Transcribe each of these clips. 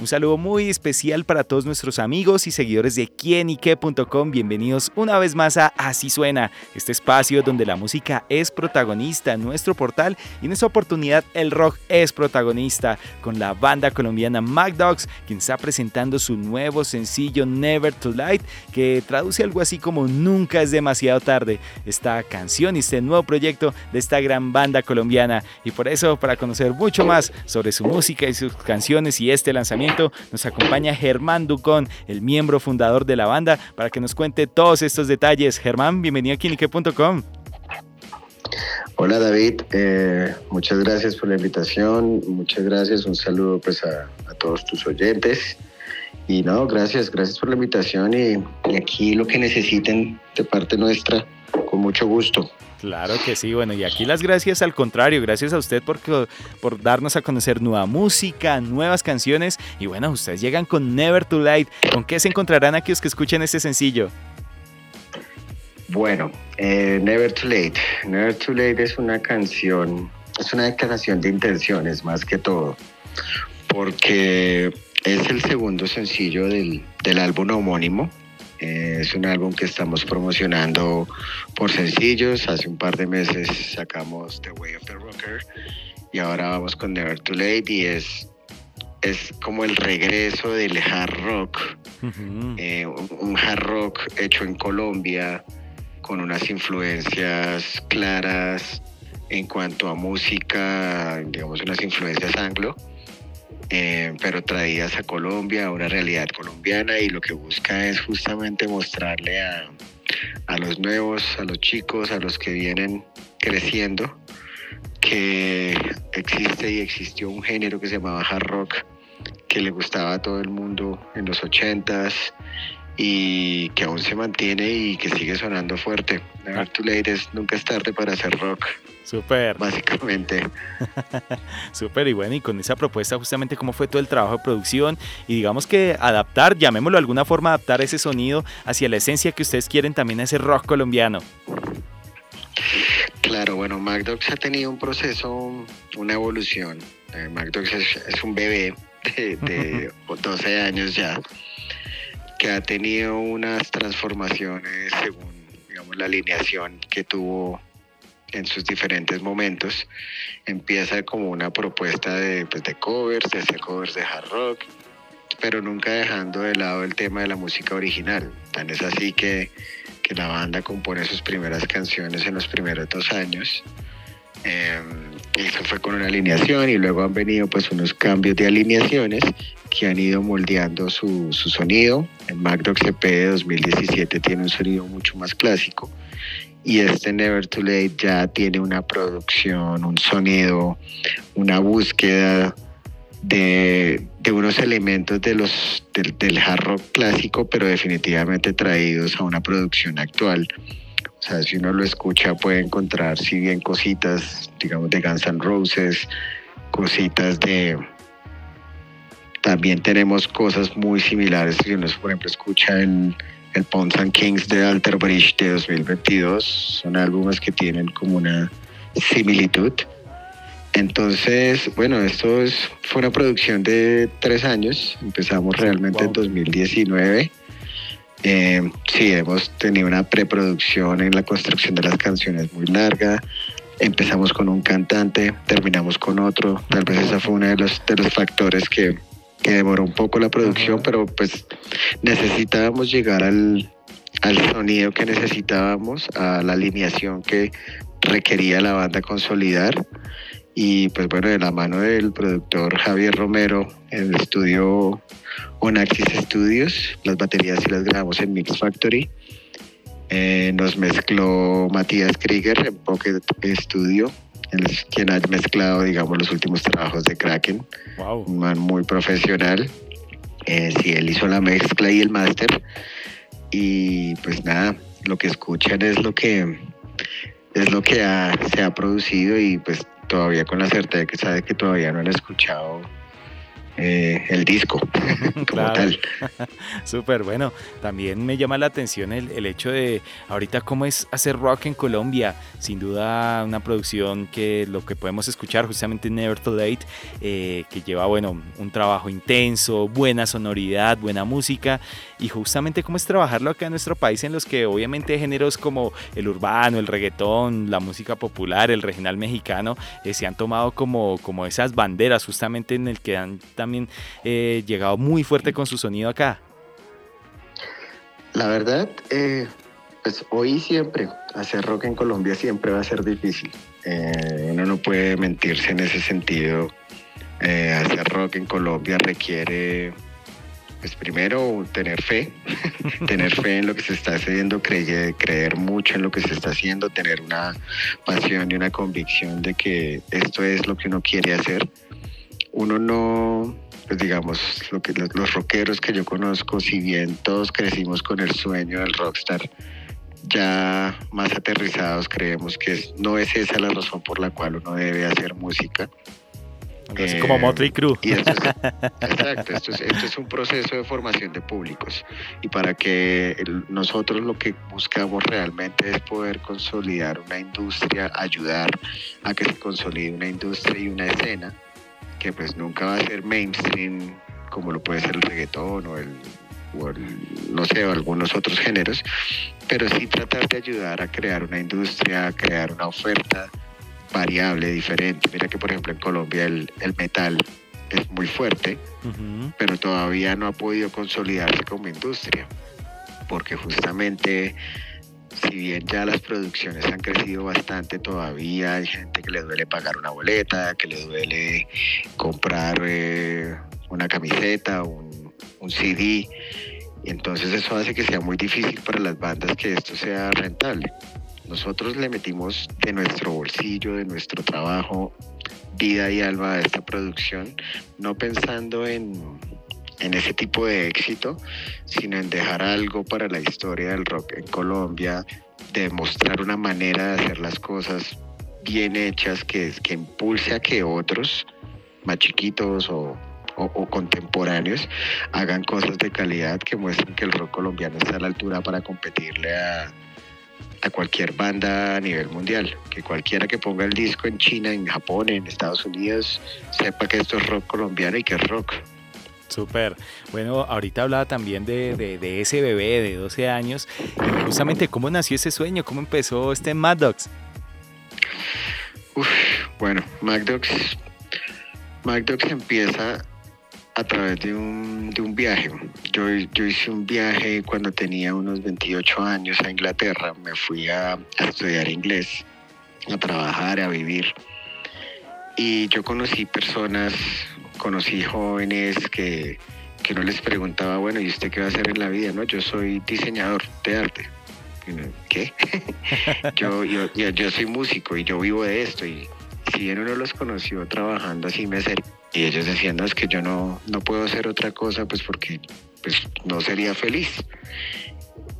Un saludo muy especial para todos nuestros amigos y seguidores de quienique.com. Bienvenidos una vez más a Así Suena, este espacio donde la música es protagonista en nuestro portal y en esta oportunidad el rock es protagonista con la banda colombiana MacDogs, quien está presentando su nuevo sencillo Never Too Light, que traduce algo así como Nunca es demasiado tarde. Esta canción y este nuevo proyecto de esta gran banda colombiana. Y por eso, para conocer mucho más sobre su música y sus canciones y este lanzamiento, nos acompaña Germán Ducón, el miembro fundador de la banda, para que nos cuente todos estos detalles. Germán, bienvenido a Quinique.com. Hola David, eh, muchas gracias por la invitación, muchas gracias, un saludo pues a, todos tus oyentes. Y no, gracias, gracias por la invitación y aquí lo que necesiten de parte nuestra, con mucho gusto. Claro que sí, bueno, y aquí las gracias al contrario, gracias a usted por, por darnos a conocer nueva música, nuevas canciones y bueno, ustedes llegan con Never Too Late. ¿Con qué se encontrarán aquellos que escuchen este sencillo? Bueno, eh, Never Too Late. Never Too Late es una canción, es una declaración de intenciones más que todo, porque es el segundo sencillo del, del álbum homónimo es un álbum que estamos promocionando por sencillos. Hace un par de meses sacamos The Way of the Rocker y ahora vamos con Never Too Late y es, es como el regreso del hard rock, eh, un, hard rock hecho en Colombia con unas influencias claras en cuanto a música, digamos unas influencias anglo eh, pero traídas a Colombia, a una realidad colombiana y lo que busca es justamente mostrarle a, a los nuevos, a los chicos, a los que vienen creciendo, que existe y existió un género que se llamaba hard rock, que le gustaba a todo el mundo en los ochentas y que aún se mantiene y que sigue sonando fuerte. Never Too Late es nunca es tarde para hacer rock. Súper. Básicamente. Súper, y bueno, y con esa propuesta justamente cómo fue todo el trabajo de producción y digamos que adaptar, llamémoslo de alguna forma, adaptar ese sonido hacia la esencia que ustedes quieren también a ese rock colombiano. Claro, bueno, MacDogs ha tenido un proceso, una evolución. Eh, MacDogs es, un bebé de, de 12 años ya, que ha tenido unas transformaciones según, digamos, la alineación que tuvo en sus diferentes momentos. Empieza como una propuesta de, pues, de covers, de hacer covers de hard rock, pero nunca dejando de lado el tema de la música original. Tan es así que, que la banda compone sus primeras canciones en los primeros dos años. Eh, eso fue con una alineación y luego han venido pues unos cambios de alineaciones que han ido moldeando su, su sonido. El MacDoc CP de 2017 tiene un sonido mucho más clásico y este Never Too Late ya tiene una producción, un sonido, una búsqueda de, unos elementos de los, del, del hard rock clásico, pero definitivamente traídos a una producción actual. O sea, si uno lo escucha puede encontrar, si bien cositas, digamos, de Guns N' Roses, cositas de... También tenemos cosas muy similares. Si uno, por ejemplo, escucha el el Pons and Kings de Alter Bridge de 2022. Son álbumes que tienen como una similitud. Entonces, bueno, esto es, fue una producción de tres años. Empezamos realmente en 2019. Eh, sí, hemos tenido una preproducción en la construcción de las canciones muy larga. Empezamos con un cantante, terminamos con otro. Tal vez ese fue uno de los, de los factores que, que demoró un poco la producción, pero pues necesitábamos llegar al, al sonido que necesitábamos, a la alineación que requería la banda consolidar. Y pues bueno, de la mano del productor Javier Romero en el estudio Onaxis Studios, las baterías y las grabamos en Mix Factory. Eh, nos mezcló Matías Krieger en Pocket Studio quien ha mezclado, digamos, los últimos trabajos de Kraken. Un man muy profesional. Eh, sí, él hizo la mezcla y el máster. Y pues nada, lo que escuchan es lo que es lo que se ha producido y pues todavía con la certeza que sabe que todavía no han escuchado eh, el disco como tal. Súper, bueno, también me llama la atención el, el, hecho de ahorita cómo es hacer rock en Colombia, sin duda una producción que lo que podemos escuchar justamente Never Too Late, eh, que lleva, bueno, un trabajo intenso, buena sonoridad, buena música, y justamente cómo es trabajarlo acá en nuestro país en los que obviamente géneros como el urbano, el reggaetón, la música popular, el regional mexicano, eh, se han tomado como, como esas banderas justamente en el que han también eh, llegado muy fuerte con su sonido acá. La verdad, eh, pues hoy siempre, hacer rock en Colombia siempre va a ser difícil. Uno no puede mentirse en ese sentido. hacer rock en Colombia requiere, pues primero, tener fe, tener fe en lo que se está haciendo, creer, creer mucho en lo que se está haciendo, tener una pasión y una convicción de que esto es lo que uno quiere hacer uno no, pues digamos, lo que, los, rockeros que yo conozco, si bien todos crecimos con el sueño del rockstar, ya más aterrizados creemos que no es esa la razón por la cual uno debe hacer música. Es como eh, Motley Crue. exacto, esto es, un proceso de formación de públicos. Y para que nosotros lo que buscamos realmente es poder consolidar una industria, ayudar a que se consolide una industria y una escena que pues nunca va a ser mainstream como lo puede ser el reggaetón o el, no sé, o algunos otros géneros, pero sí tratar de ayudar a crear una industria, a crear una oferta variable, diferente. Mira que por ejemplo en Colombia el, metal es muy fuerte, pero todavía no ha podido consolidarse como industria, porque justamente si bien ya las producciones han crecido bastante, todavía hay gente que le duele pagar una boleta, que le duele comprar eh, una camiseta, un, un CD. Y entonces eso hace que sea muy difícil para las bandas que esto sea rentable. Nosotros le metimos de nuestro bolsillo, de nuestro trabajo, vida y alma a esta producción, no pensando en, en ese tipo de éxito, sino en dejar algo para la historia del rock en Colombia, demostrar una manera de hacer las cosas bien hechas que, que impulse a que otros más chiquitos o, contemporáneos hagan cosas de calidad que muestren que el rock colombiano está a la altura para competirle a, a cualquier banda a nivel mundial. Que cualquiera que ponga el disco en China, en Japón, en Estados Unidos, sepa que esto es rock colombiano y que es rock. Súper. Bueno, ahorita hablaba también de, de, ese bebé de 12 años y justamente cómo nació ese sueño, cómo empezó este Mad Dogs. Uf, bueno, Mad Dogs, Mad Dogs empieza a través de un, de un viaje. Yo, yo, hice un viaje cuando tenía unos 28 años a Inglaterra. Me fui a, a estudiar inglés, a trabajar, a vivir. Y yo conocí personas conocí jóvenes que, que no les preguntaba, bueno, ¿y usted qué va a hacer en la vida? No, yo soy diseñador de arte. ¿Qué? yo, yo, yo, soy músico y yo vivo de esto. Y si bien uno los conoció trabajando así, me acerqué. Y ellos decían, no, es que yo no, no puedo hacer otra cosa, pues porque pues, no sería feliz.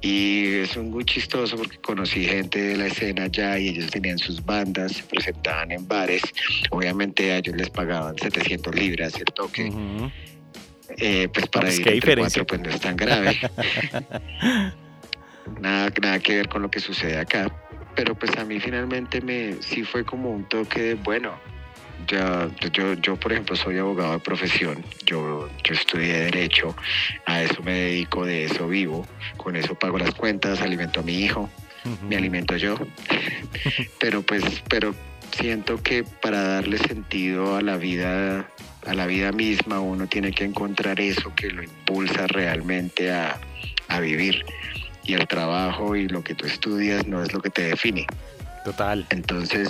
Y es muy chistoso porque conocí gente de la escena ya y ellos tenían sus bandas, se presentaban en bares. Obviamente a ellos les pagaban 700 libras el toque. Eh, pues para pues, ir cuatro pues no es tan grave. nada, nada que ver con lo que sucede acá. Pero pues a mí finalmente me sí fue como un toque de, bueno, ya, yo, yo, por ejemplo, soy abogado de profesión, yo, yo estudié Derecho, a eso me dedico, de eso vivo, con eso pago las cuentas, alimento a mi hijo, me alimento yo, pero pues, pero siento que para darle sentido a la vida, a la vida misma, uno tiene que encontrar eso que lo impulsa realmente a, a vivir. Y el trabajo y lo que tú estudias no es lo que te define. Total. Entonces,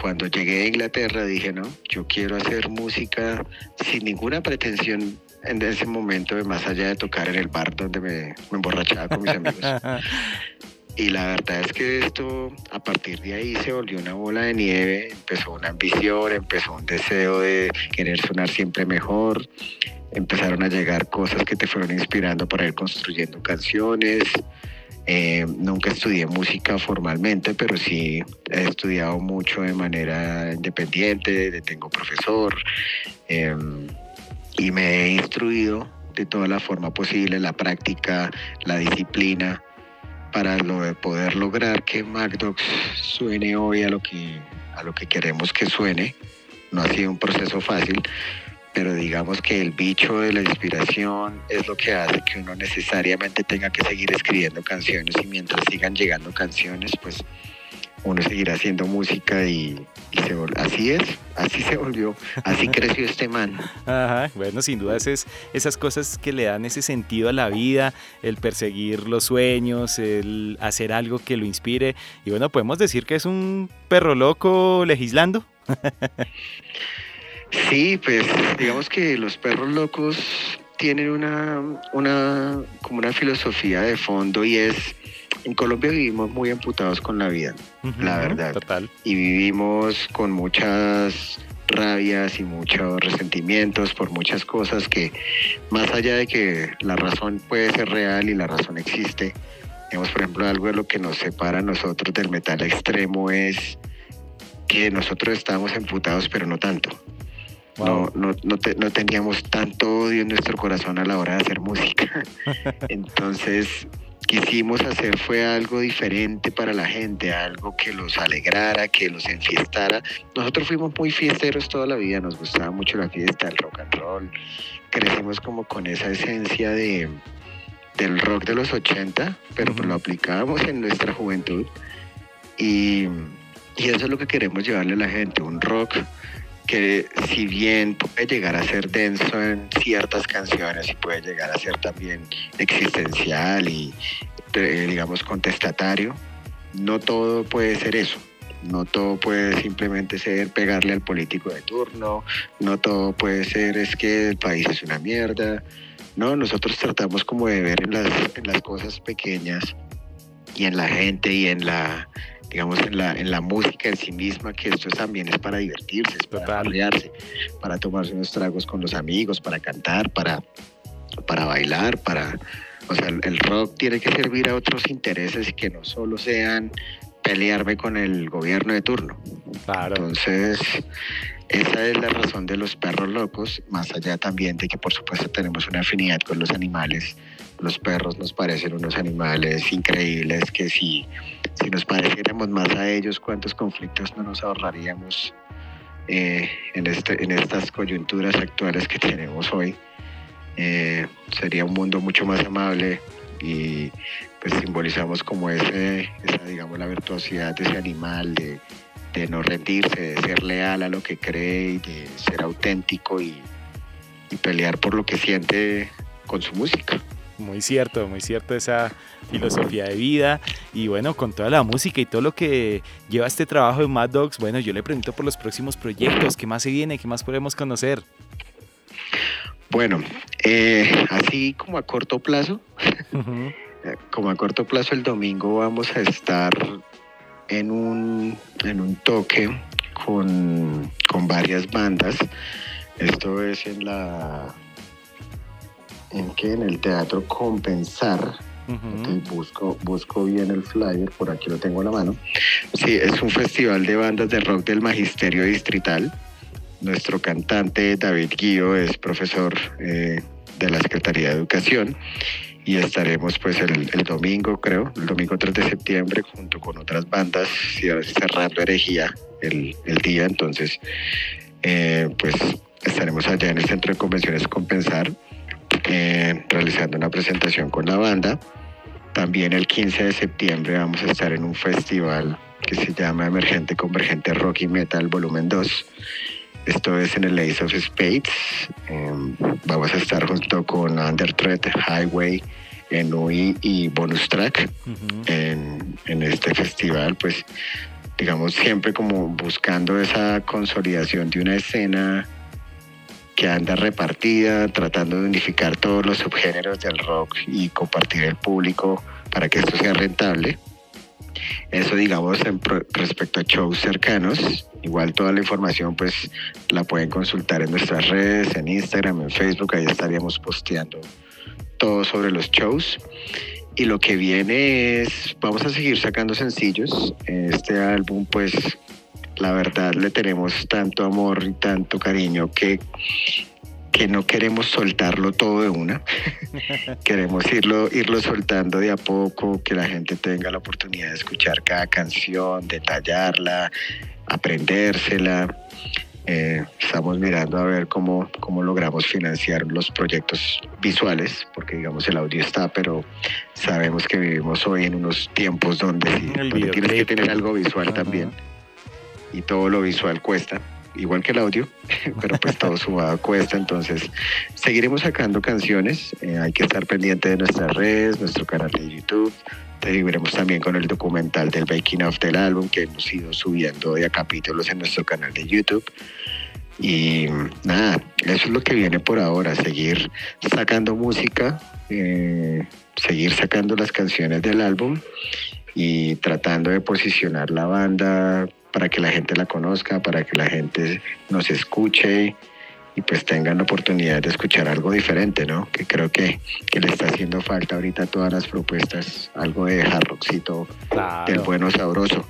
cuando llegué a Inglaterra dije, no, yo quiero hacer música sin ninguna pretensión en ese momento, de más allá de tocar en el bar donde me, me emborrachaba con mis amigos. Y la verdad es que esto, a partir de ahí, se volvió una bola de nieve, empezó una ambición, empezó un deseo de querer sonar siempre mejor, empezaron a llegar cosas que te fueron inspirando para ir construyendo canciones, eh, nunca estudié música formalmente, pero sí he estudiado mucho de manera independiente, tengo profesor. Em, y me he instruido de toda la forma posible, la práctica, la disciplina, para poder lograr que MacDocs suene hoy a lo que, a lo que queremos que suene. No ha sido un proceso fácil, pero digamos que el bicho de la inspiración es lo que hace que uno necesariamente tenga que seguir escribiendo canciones y mientras sigan llegando canciones, pues uno seguirá haciendo música y, así es, así se volvió, así creció este man. Ajá, bueno, sin duda es esas cosas que le dan ese sentido a la vida, el perseguir los sueños, el hacer algo que lo inspire. Y bueno, podemos decir que es un perro loco legislando. Sí, pues digamos que los perros locos tienen una, una, como una filosofía de fondo y es, en Colombia vivimos muy amputados con la vida, la verdad. Total. Y vivimos con muchas rabias y muchos resentimientos por muchas cosas que más allá de que la razón puede ser real y la razón existe, digamos por ejemplo algo de lo que nos separa a nosotros del metal extremo es que nosotros estábamos emputados pero no tanto. No, no, no, teníamos tanto odio en nuestro corazón a la hora de hacer música. Entonces, quisimos hacer fue algo diferente para la gente, algo que los alegrara, que los enfiestara. Nosotros fuimos muy fiesteros toda la vida, nos gustaba mucho la fiesta, el rock and roll. Crecimos como con esa esencia de, del rock de los 80, pero pues lo aplicábamos en nuestra juventud. Y, y eso es lo que queremos llevarle a la gente, un rock que si bien puede llegar a ser denso en ciertas canciones y puede llegar a ser también existencial y eh, digamos contestatario, no todo puede ser eso. No todo puede simplemente ser pegarle al político de turno, no todo puede ser es que el país es una mierda. No, nosotros tratamos como de ver en las, en las cosas pequeñas y en la gente y en la digamos, en la, en la música en sí misma, que esto también es para divertirse, es para rodearse, para tomarse unos tragos con los amigos, para cantar, para, para bailar, para... O sea, el rock tiene que servir a otros intereses que no solo sean pelearme con el gobierno de turno. Claro. Entonces, esa es la razón de los perros locos, más allá también de que por supuesto tenemos una afinidad con los animales. Los perros nos parecen unos animales increíbles que si si nos pareciéramos más a ellos, cuántos conflictos no nos ahorraríamos eh, en, este, en estas coyunturas actuales que tenemos hoy. Eh, sería un mundo mucho más amable y pues simbolizamos como ese, esa, digamos, la virtuosidad de ese animal, de, de no rendirse, de ser leal a lo que cree de ser auténtico y, y pelear por lo que siente con su música. Muy cierto, muy cierto esa filosofía de vida y bueno, con toda la música y todo lo que lleva este trabajo de Mad Dogs, bueno, yo le pregunto por los próximos proyectos, ¿qué más se viene? ¿Qué más podemos conocer? Bueno, eh, así como a corto plazo, como a corto plazo el domingo vamos a estar en un, en un toque con, con varias bandas. Esto es en la en que en el teatro Compensar busco, busco bien el flyer, por aquí lo tengo en la mano. Sí, es un festival de bandas de rock del Magisterio Distrital. Nuestro cantante David Guío es profesor eh, de la Secretaría de Educación y estaremos pues el, domingo, creo, el domingo 3 de septiembre junto con otras bandas cerrando herejía el, el día. Entonces, eh, pues estaremos allá en el Centro de Convenciones Compensar. Eh, realizando una presentación con la banda también el 15 de septiembre vamos a estar en un festival que se llama Emergente Convergente Rock y Metal Volumen 2. Esto es en el Ace of Spades. Em, vamos a estar junto con Under Threat, Highway, Enui y Bonus Track en, en este festival. Pues digamos siempre como buscando esa consolidación de una escena que anda repartida, tratando de unificar todos los subgéneros del rock y compartir el público para que esto sea rentable. Eso digamos respecto a shows cercanos. Igual toda la información pues la pueden consultar en nuestras redes, en Instagram, en Facebook, ahí estaríamos posteando todo sobre los shows. Y lo que viene es, vamos a seguir sacando sencillos. Este álbum pues la verdad le tenemos tanto amor y tanto cariño que que no queremos soltarlo todo de una. queremos irlo, irlo soltando de a poco, que la gente tenga la oportunidad de escuchar cada canción, detallarla, aprendérsela. Eh, estamos mirando a ver cómo, cómo logramos financiar los proyectos visuales, porque digamos el audio está, pero sabemos que vivimos hoy en unos tiempos donde, tienes que tener algo visual también. Y todo lo visual cuesta igual que el audio, pero pues todo sumado cuesta, entonces seguiremos sacando canciones, eh, hay que estar pendiente de nuestras redes, nuestro canal de YouTube, seguiremos también con el documental del making of del álbum que hemos ido subiendo de a capítulos en nuestro canal de YouTube. Y nada, eso es lo que viene por ahora, seguir sacando música, eh, seguir sacando las canciones del álbum y tratando de posicionar la banda para que la gente la conozca, para que la gente nos escuche y pues tengan la oportunidad de escuchar algo diferente, ¿no? Que creo que, que le está haciendo falta ahorita a todas las propuestas, algo de hard rockcito, del bueno sabroso.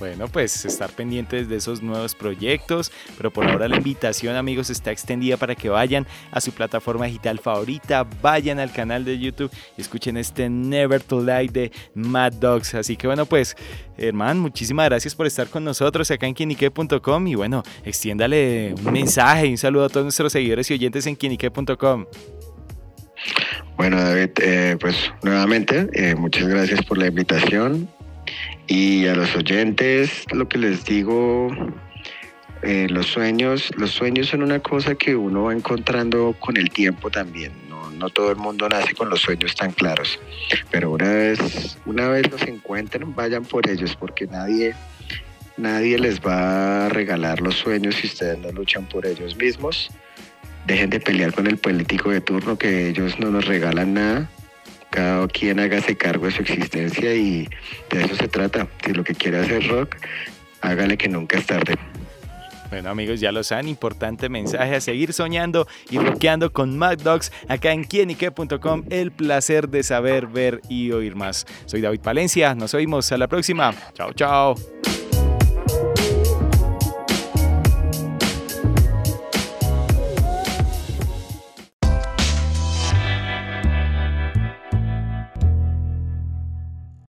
Bueno, pues estar pendientes de esos nuevos proyectos, pero por ahora la invitación amigos está extendida para que vayan a su plataforma digital favorita, vayan al canal de YouTube y escuchen este Never to Lie de Mad Dogs. Así que bueno, pues hermano, muchísimas gracias por estar con nosotros acá en quienique.com y bueno, extiéndale un mensaje y un saludo a todos nuestros seguidores y oyentes en quienique.com. Bueno, David, eh, pues nuevamente, eh, muchas gracias por la invitación. Y a los oyentes, lo que les digo, eh, los sueños, los sueños son una cosa que uno va encontrando con el tiempo también. No, no todo el mundo nace con los sueños tan claros, pero una vez, una vez los encuentren, vayan por ellos, porque nadie, nadie les va a regalar los sueños si ustedes no luchan por ellos mismos. Dejen de pelear con el político de turno, que ellos no nos regalan nada cada quien hágase cargo de su existencia y de eso se trata. Si lo que quiere hacer rock, hágale que nunca es tarde. Bueno amigos, ya lo saben, importante mensaje a seguir soñando y rockeando con Mad Dogs acá en quienique.com. El placer de saber, ver y oír más. Soy David Palencia, nos oímos a la próxima. Chao, chao.